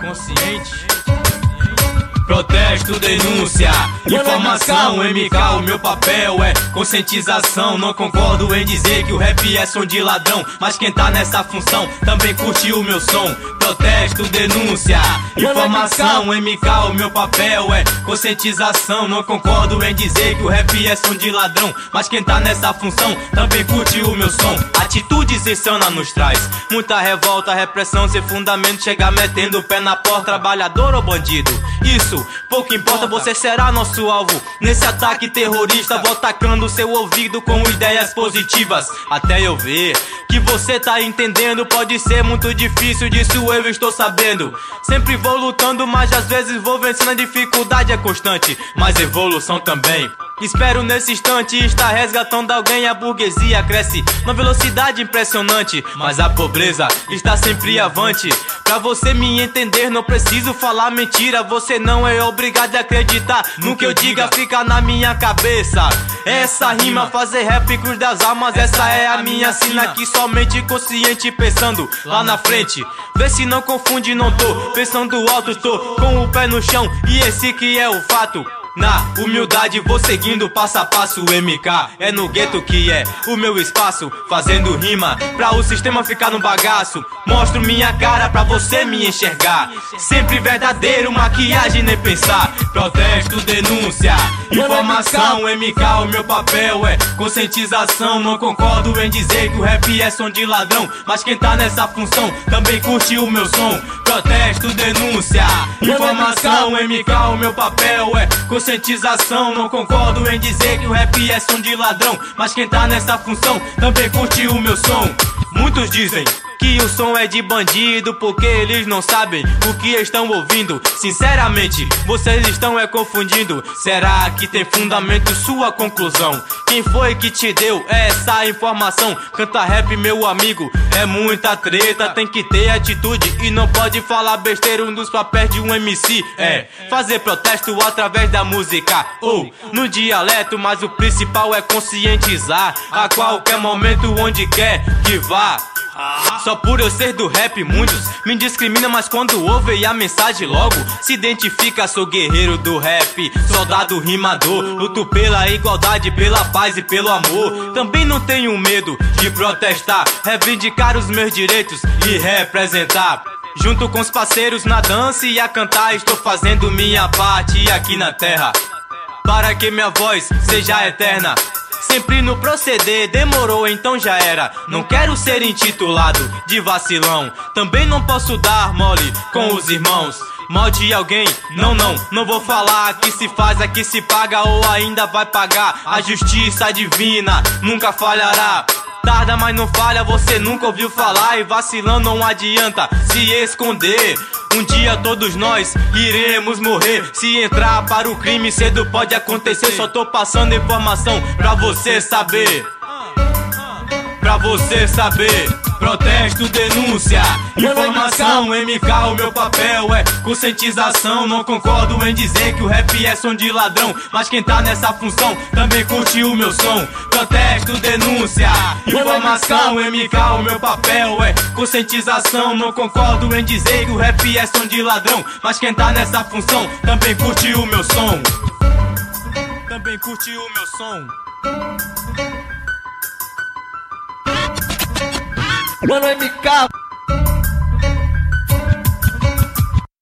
consciente. Protesto, denúncia, informação, MK, o meu papel é conscientização. Não concordo em dizer que o rap é som de ladrão, mas quem tá nessa função também curte o meu som. Protesto, denúncia, informação, MK, o meu papel é conscientização. Não concordo em dizer que o rap é som de ladrão, mas quem tá nessa função também curte o meu som. Atitudes insana nos traz muita revolta, repressão sem fundamento, chegar metendo o pé na porta, trabalhador ou bandido. Isso pouco importa, você será nosso alvo. Nesse ataque terrorista, vou atacando seu ouvido com ideias positivas. Até eu ver que você tá entendendo, pode ser muito difícil, disso eu estou sabendo. Sempre vou lutando, mas às vezes vou vencendo a dificuldade, é constante, mas evolução também. Espero nesse instante estar resgatando alguém. A burguesia cresce numa velocidade impressionante. Mas a pobreza está sempre avante. Pra você me entender, não preciso falar mentira. Você não é obrigado a acreditar no que eu diga, fica na minha cabeça. Essa rima, fazer rap cruz das almas. Essa é a minha sina que somente consciente pensando lá na frente. Vê se não confunde, não tô pensando alto, tô com o pé no chão. E esse que é o fato. Na humildade vou seguindo passo a passo MK É no gueto que é o meu espaço Fazendo rima pra o sistema ficar no bagaço. Mostro minha cara pra você me enxergar. Sempre verdadeiro, maquiagem nem pensar. Protesto, denúncia, informação MK o meu papel é conscientização. Não concordo em dizer que o rap é som de ladrão Mas quem tá nessa função também curte o meu som Protesto, denúncia, informação MK o meu papel é conscientização. Não concordo em dizer que o rap é som de ladrão. Mas quem tá nessa função também curte o meu som. Muitos dizem que o som é de bandido porque eles não sabem o que estão ouvindo. Sinceramente, vocês estão é confundindo. Será que tem fundamento sua conclusão? Quem foi que te deu essa informação? Canta rap, meu amigo, é muita treta. Tem que ter atitude e não pode falar besteira. Um dos papéis de um MC é fazer protesto através da música ou no dialeto. Mas o principal é conscientizar a qualquer momento, onde quer que vá. Só por eu ser do rap, muitos me discriminam, mas quando ouvem a mensagem logo se identifica. Sou guerreiro do rap, soldado rimador. Luto pela igualdade, pela paz e pelo amor. Também não tenho medo de protestar, reivindicar os meus direitos e representar. Junto com os parceiros na dança e a cantar, estou fazendo minha parte aqui na terra. Para que minha voz seja eterna. Sempre no proceder, demorou, então já era. Não quero ser intitulado de vacilão. Também não posso dar mole com os irmãos. Mal de alguém, não, não, não vou falar. que se faz, aqui se paga ou ainda vai pagar. A justiça divina nunca falhará. Tarda, mas não falha, você nunca ouviu falar. E vacilando não adianta se esconder. Um dia todos nós iremos morrer. Se entrar para o crime, cedo pode acontecer. Só tô passando informação pra você saber. Pra você saber. Protesto, denúncia, informação, MK, o meu papel é conscientização. Não concordo em dizer que o rap é som de ladrão, mas quem tá nessa função também curte o meu som. Protesto, denúncia, informação, MK, o meu papel é conscientização. Não concordo em dizer que o rap é som de ladrão, mas quem tá nessa função também curte o meu som. Também curte o meu som. Mano, MK